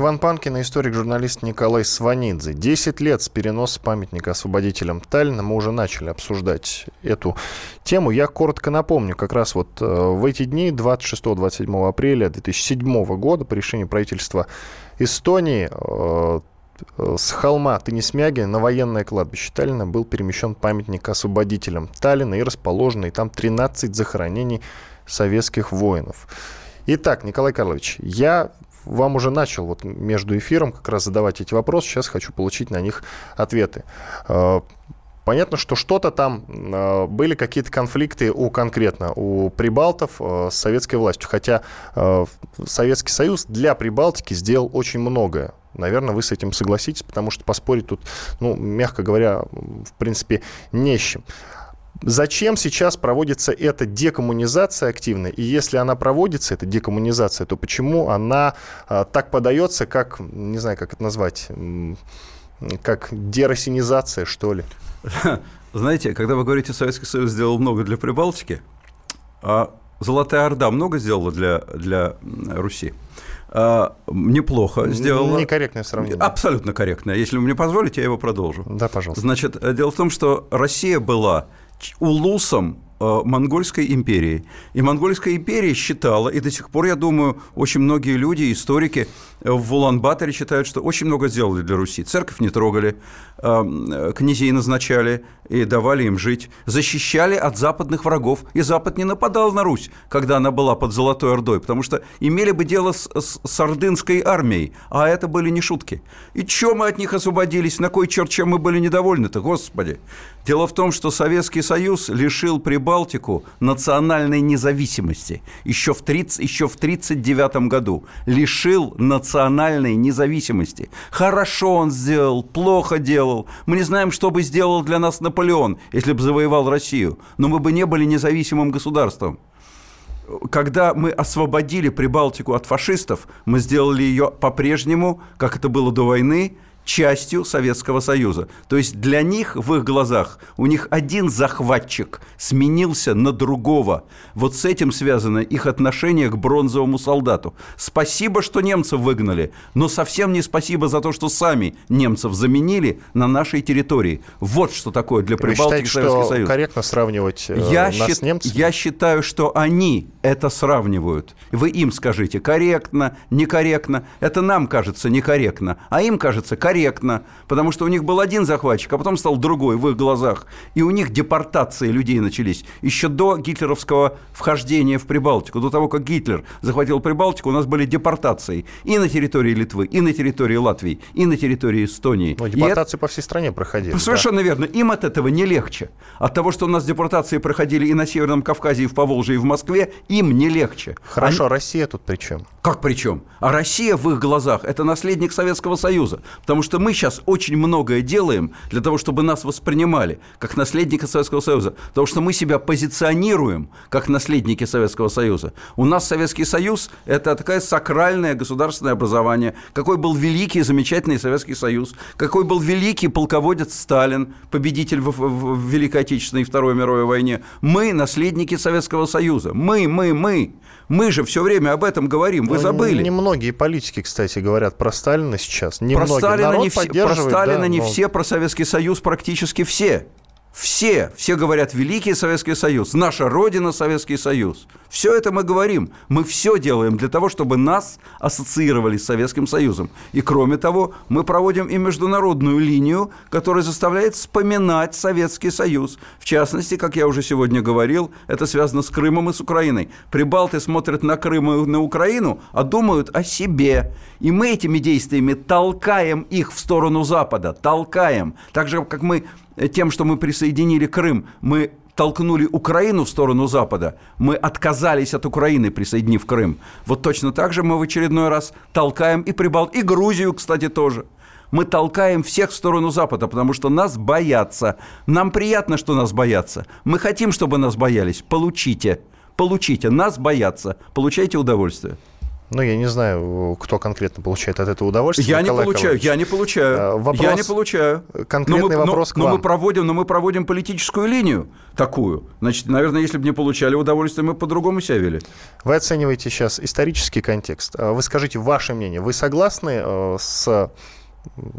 [SPEAKER 2] Иван Панкин и историк-журналист Николай Сванидзе. Десять лет с переноса памятника освободителям Таллина. Мы уже начали обсуждать эту тему. Я коротко напомню, как раз вот э, в эти дни, 26-27 апреля 2007 года, по решению правительства Эстонии, э, С холма Тынисмяги на военное кладбище Таллина был перемещен памятник освободителям Таллина и расположенный там 13 захоронений советских воинов. Итак, Николай Карлович, я вам уже начал вот между эфиром как раз задавать эти вопросы. Сейчас хочу получить на них ответы. Э, понятно, что что-то там э, были какие-то конфликты у конкретно у прибалтов э, с советской властью. Хотя Советский Союз для Прибалтики сделал очень многое. Наверное, вы с этим согласитесь, потому что поспорить тут, ну, мягко говоря, в принципе, не с чем. Зачем сейчас проводится эта декоммунизация активная? И если она проводится, эта декоммунизация, то почему она а, так подается, как, не знаю, как это назвать, как деросинизация, что ли? <laughs>
[SPEAKER 3] Знаете, когда вы говорите, Советский Союз сделал много для Прибалтики, а Золотая Орда много сделала для, для Руси? А, неплохо сделала.
[SPEAKER 2] Некорректное сравнение.
[SPEAKER 3] Абсолютно корректное. Если вы мне позволите, я его продолжу.
[SPEAKER 2] Да, пожалуйста.
[SPEAKER 3] Значит, дело в том, что Россия была улусом э, Монгольской империи. И Монгольская империя считала, и до сих пор, я думаю, очень многие люди, историки в Улан-Баторе считают, что очень много сделали для Руси. Церковь не трогали, э, князей назначали и давали им жить. Защищали от западных врагов. И Запад не нападал на Русь, когда она была под Золотой Ордой, потому что имели бы дело с, с, с ордынской армией, а это были не шутки. И чё мы от них освободились? На кой черт чем мы были недовольны-то, господи? Дело в том, что Советский Союз лишил Прибалтику национальной независимости еще в 30, еще в 1939 году. Лишил национальной независимости. Хорошо он сделал, плохо делал. Мы не знаем, что бы сделал для нас Наполеон, если бы завоевал Россию. Но мы бы не были независимым государством когда мы освободили Прибалтику от фашистов, мы сделали ее по-прежнему, как это было до войны, частью Советского Союза. То есть для них, в их глазах, у них один захватчик сменился на другого. Вот с этим связано их отношение к бронзовому солдату. Спасибо, что немцев выгнали, но совсем не спасибо за то, что сами немцев заменили на нашей территории. Вот что такое для Прибалтики
[SPEAKER 2] Советский что Союз. корректно сравнивать э, я нас счит, с немцами?
[SPEAKER 3] Я считаю, что они это сравнивают. Вы им скажите, корректно, некорректно. Это нам кажется некорректно, а им кажется корректно корректно, потому что у них был один захватчик, а потом стал другой в их глазах. И у них депортации людей начались еще до гитлеровского вхождения в Прибалтику. До того, как Гитлер захватил Прибалтику, у нас были депортации и на территории Литвы, и на территории Латвии, и на территории Эстонии.
[SPEAKER 2] Ну, депортации это... по всей стране проходили.
[SPEAKER 3] Совершенно да. верно. Им от этого не легче. От того, что у нас депортации проходили и на Северном Кавказе, и в Поволжье, и в Москве, им не легче.
[SPEAKER 2] Хорошо, Они... Россия тут при чем?
[SPEAKER 3] Как при чем? А Россия в их глазах – это наследник Советского Союза. Потому Потому что мы сейчас очень многое делаем для того, чтобы нас воспринимали как наследника Советского Союза. Потому что мы себя позиционируем как наследники Советского Союза. У нас Советский Союз – это такое сакральное государственное образование. Какой был великий, замечательный Советский Союз. Какой был великий полководец Сталин, победитель в, в, в Великой Отечественной и Второй мировой войне. Мы – наследники Советского Союза. Мы, мы, мы. Мы же все время об этом говорим. Вы ну, забыли.
[SPEAKER 2] Немногие политики, кстати, говорят про Сталина сейчас.
[SPEAKER 3] Немногие. Про Сталина Сталина не, все, про Сталина да, не но... все, про Советский Союз практически все. Все, все говорят Великий Советский Союз, наша Родина Советский Союз. Все это мы говорим. Мы все делаем для того, чтобы нас ассоциировали с Советским Союзом. И кроме того, мы проводим и международную линию, которая заставляет вспоминать Советский Союз. В частности, как я уже сегодня говорил, это связано с Крымом и с Украиной. Прибалты смотрят на Крым и на Украину, а думают о себе. И мы этими действиями толкаем их в сторону Запада, толкаем. Так же, как мы тем, что мы присоединили Крым, мы толкнули Украину в сторону Запада, мы отказались от Украины, присоединив Крым. Вот точно так же мы в очередной раз толкаем и Прибалт, и Грузию, кстати, тоже. Мы толкаем всех в сторону Запада, потому что нас боятся. Нам приятно, что нас боятся. Мы хотим, чтобы нас боялись. Получите. Получите. Нас боятся. Получайте удовольствие.
[SPEAKER 2] Ну, я не знаю, кто конкретно получает от этого удовольствие.
[SPEAKER 3] Я Николай не получаю, Николаевич. я не получаю. Вопрос, я не получаю.
[SPEAKER 2] Конкретный но мы, вопрос
[SPEAKER 3] но, к вам. Но мы, проводим, но мы проводим политическую линию такую. Значит, наверное, если бы не получали удовольствие, мы по-другому себя вели.
[SPEAKER 2] Вы оцениваете сейчас исторический контекст. А вы скажите ваше мнение. Вы согласны э, с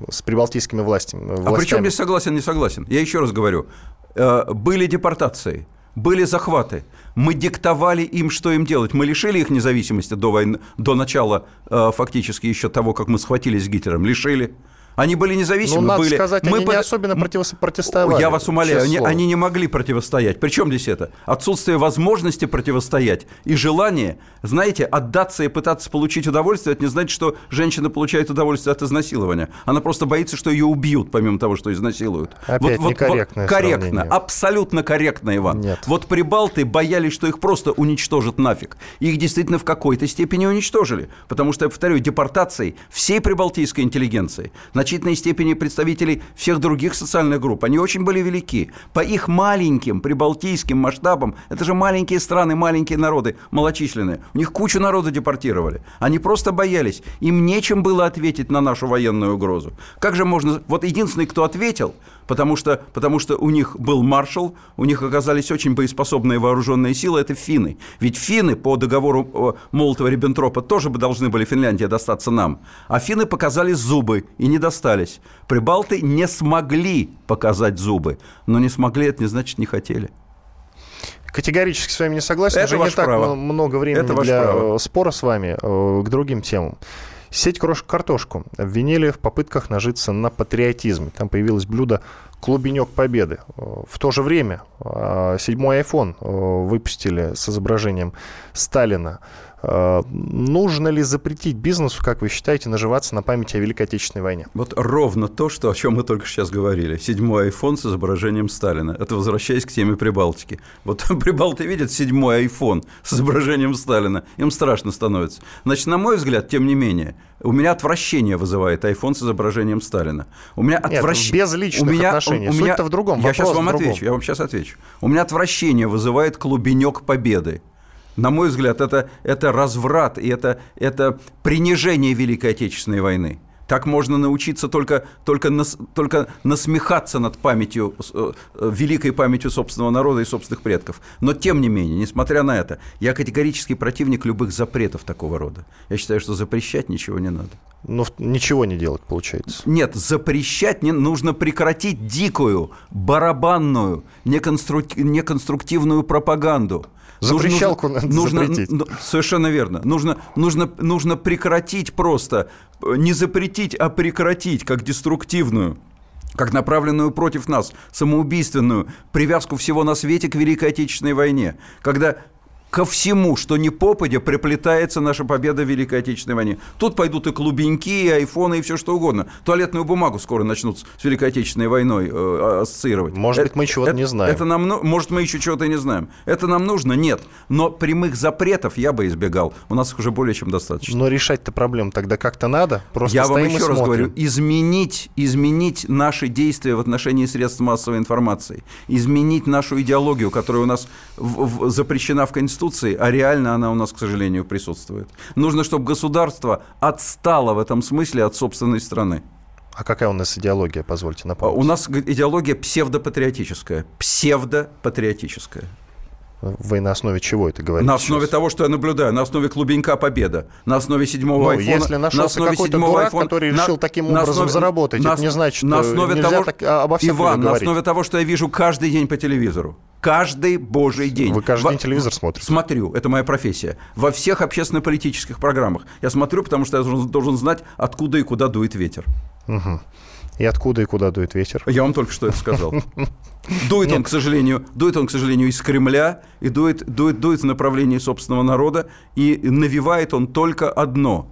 [SPEAKER 2] с прибалтийскими властями.
[SPEAKER 3] властями. А при чем здесь согласен, не согласен? Я еще раз говорю. Э, были депортации были захваты. Мы диктовали им, что им делать. Мы лишили их независимости до, войны, до начала, э, фактически, еще того, как мы схватились с Гитлером. Лишили. Они были независимы.
[SPEAKER 2] Ну, надо
[SPEAKER 3] были...
[SPEAKER 2] сказать,
[SPEAKER 3] мы
[SPEAKER 2] они
[SPEAKER 3] под...
[SPEAKER 2] не особенно противостояли.
[SPEAKER 3] Я вас умоляю, они, они не могли противостоять. Причем здесь это? Отсутствие возможности противостоять и желание, знаете, отдаться и пытаться получить удовольствие, это не значит, что женщина получает удовольствие от изнасилования. Она просто боится, что ее убьют, помимо того, что изнасилуют.
[SPEAKER 2] Опять вот, некорректное
[SPEAKER 3] вот, Корректно, абсолютно корректно, Иван.
[SPEAKER 2] Нет.
[SPEAKER 3] Вот прибалты боялись, что их просто уничтожат нафиг. Их действительно в какой-то степени уничтожили. Потому что, я повторю, депортацией всей прибалтийской интеллигенции – значительной степени представителей всех других социальных групп. Они очень были велики. По их маленьким прибалтийским масштабам, это же маленькие страны, маленькие народы, малочисленные. У них кучу народа депортировали. Они просто боялись. Им нечем было ответить на нашу военную угрозу. Как же можно... Вот единственный, кто ответил, потому что, потому что у них был маршал, у них оказались очень боеспособные вооруженные силы, это финны. Ведь финны по договору Молотова-Риббентропа тоже бы должны были Финляндия достаться нам. А финны показали зубы и не достались. Прибалты не смогли показать зубы, но не смогли, это не значит не хотели.
[SPEAKER 2] Категорически с вами не согласен.
[SPEAKER 3] Это
[SPEAKER 2] Уже не так
[SPEAKER 3] право.
[SPEAKER 2] много времени
[SPEAKER 3] Это
[SPEAKER 2] для
[SPEAKER 3] право.
[SPEAKER 2] спора с вами э, к другим темам. Сеть крошек-картошку обвинили в попытках нажиться на патриотизме. Там появилось блюдо «Клубенек Победы». В то же время э, седьмой iPhone э, выпустили с изображением Сталина. Э, Нужно ли запретить бизнесу, как вы считаете, наживаться на памяти о Великой Отечественной войне?
[SPEAKER 3] Вот ровно то, что, о чем мы только сейчас говорили. Седьмой iPhone с изображением Сталина. Это возвращаясь к теме Прибалтики. Вот <laughs> Прибалты видят седьмой iPhone с изображением Сталина. Им страшно становится. Значит, на мой взгляд, тем не менее, у меня отвращение вызывает iPhone с изображением Сталина. У меня
[SPEAKER 2] Нет,
[SPEAKER 3] отвращение...
[SPEAKER 2] без личных
[SPEAKER 3] у меня,
[SPEAKER 2] отношений.
[SPEAKER 3] У, меня...
[SPEAKER 2] Суть-то в другом.
[SPEAKER 3] Я сейчас вам отвечу. Я вам сейчас отвечу. У меня отвращение вызывает клубенек победы. На мой взгляд, это, это разврат и это, это принижение Великой Отечественной войны. Так можно научиться только, только, нас, только насмехаться над памятью, э, великой памятью собственного народа и собственных предков. Но тем не менее, несмотря на это, я категорический противник любых запретов такого рода. Я считаю, что запрещать ничего не надо.
[SPEAKER 2] Ну, ничего не делать, получается.
[SPEAKER 3] Нет, запрещать не нужно прекратить дикую, барабанную, неконструк- неконструктивную пропаганду.
[SPEAKER 2] Запрещалку
[SPEAKER 3] нужно,
[SPEAKER 2] надо
[SPEAKER 3] нужно,
[SPEAKER 2] запретить.
[SPEAKER 3] ну, Совершенно верно. Нужно, нужно, нужно прекратить просто, э, не запретить, а прекратить как деструктивную как направленную против нас, самоубийственную привязку всего на свете к Великой Отечественной войне, когда ко всему, что не попадя, приплетается наша победа в Великой Отечественной войне. Тут пойдут и клубеньки, и айфоны, и все что угодно. Туалетную бумагу скоро начнут с Великой Отечественной войной э, ассоциировать.
[SPEAKER 2] Может быть, мы чего-то
[SPEAKER 3] это,
[SPEAKER 2] не знаем.
[SPEAKER 3] Это нам, ну- может, мы еще чего-то не знаем. Это нам нужно? Нет. Но прямых запретов я бы избегал. У нас их уже более чем достаточно.
[SPEAKER 2] Но решать-то проблему тогда как-то надо. Просто
[SPEAKER 3] Я вам еще раз
[SPEAKER 2] смотрим.
[SPEAKER 3] говорю, изменить, изменить наши действия в отношении средств массовой информации, изменить нашу идеологию, которая у нас в- в- запрещена в Конституции, а реально она у нас, к сожалению, присутствует. Нужно, чтобы государство отстало в этом смысле от собственной страны.
[SPEAKER 2] А какая у нас идеология, позвольте
[SPEAKER 3] А
[SPEAKER 2] напомнить?
[SPEAKER 3] У нас идеология псевдопатриотическая. Псевдопатриотическая.
[SPEAKER 2] Вы на основе чего это говорите?
[SPEAKER 3] На основе
[SPEAKER 2] сейчас?
[SPEAKER 3] того, что я наблюдаю, на основе клубенька Победа, на основе седьмого
[SPEAKER 2] Ну,
[SPEAKER 3] айфона.
[SPEAKER 2] если
[SPEAKER 3] на основе
[SPEAKER 2] какой-то
[SPEAKER 3] седьмого
[SPEAKER 2] дурак,
[SPEAKER 3] айфона-
[SPEAKER 2] который
[SPEAKER 3] на-
[SPEAKER 2] решил таким
[SPEAKER 3] на
[SPEAKER 2] образом заработать, это не значит,
[SPEAKER 3] на
[SPEAKER 2] что
[SPEAKER 3] основе
[SPEAKER 2] нельзя
[SPEAKER 3] того,
[SPEAKER 2] так обо всех
[SPEAKER 3] Иван, на основе того, что я вижу каждый день по телевизору. Каждый божий день.
[SPEAKER 2] Вы каждый
[SPEAKER 3] Во-
[SPEAKER 2] день телевизор смотрите?
[SPEAKER 3] Смотрю, это моя профессия. Во всех общественно-политических программах. Я смотрю, потому что я должен, должен знать, откуда и куда дует ветер.
[SPEAKER 2] Мгм. И откуда и куда дует ветер?
[SPEAKER 3] Я вам только что это сказал. <laughs> Дует он, к сожалению, дует он, к сожалению, из Кремля и дует, дует, дует в направлении собственного народа, и навевает он только одно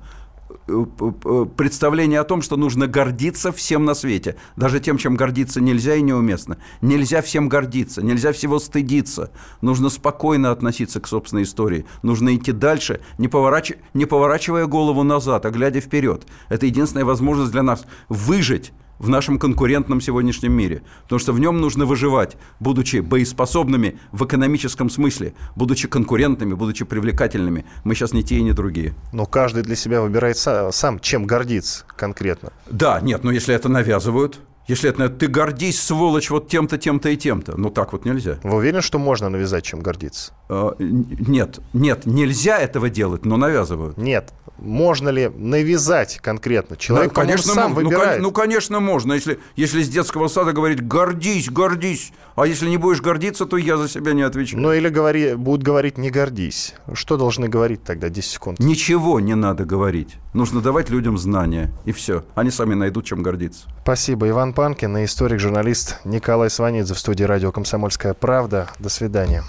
[SPEAKER 3] представление о том, что нужно гордиться всем на свете. Даже тем, чем гордиться нельзя и неуместно. Нельзя всем гордиться, нельзя всего стыдиться. Нужно спокойно относиться к собственной истории. Нужно идти дальше, не, поворач- не поворачивая голову назад, а глядя вперед. Это единственная возможность для нас выжить в нашем конкурентном сегодняшнем мире. Потому что в нем нужно выживать, будучи боеспособными в экономическом смысле, будучи конкурентными, будучи привлекательными. Мы сейчас не те и не другие.
[SPEAKER 2] Но каждый для себя выбирает са- сам, чем гордиться конкретно.
[SPEAKER 3] Да, нет, но если это навязывают, Если это ты гордись, сволочь, вот тем-то, тем-то и тем-то. Ну так вот нельзя.
[SPEAKER 2] Вы уверены, что можно навязать, чем гордиться?
[SPEAKER 3] А, нет, нет, нельзя этого делать, но навязывают.
[SPEAKER 2] Нет, можно ли навязать конкретно? Человек,
[SPEAKER 3] ну, конечно,
[SPEAKER 2] сам
[SPEAKER 3] ну,
[SPEAKER 2] выбирает.
[SPEAKER 3] Ну, конечно, можно. Если, если с детского сада говорить «гордись, гордись», а если не будешь гордиться, то я за себя не отвечаю.
[SPEAKER 2] Ну, или говори, будут говорить «не гордись». Что должны говорить тогда 10 секунд?
[SPEAKER 3] Ничего не надо говорить. Нужно давать людям знания, и все. Они сами найдут, чем гордиться.
[SPEAKER 2] Спасибо. Иван Панкин и историк-журналист Николай Сванидзе в студии радио «Комсомольская правда». До свидания.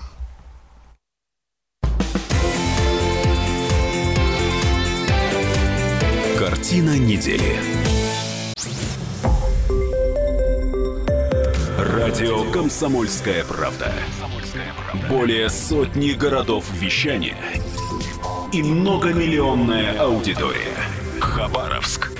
[SPEAKER 1] Картина недели. Радио «Комсомольская правда». Более сотни городов вещания и многомиллионная аудитория. Хабаровск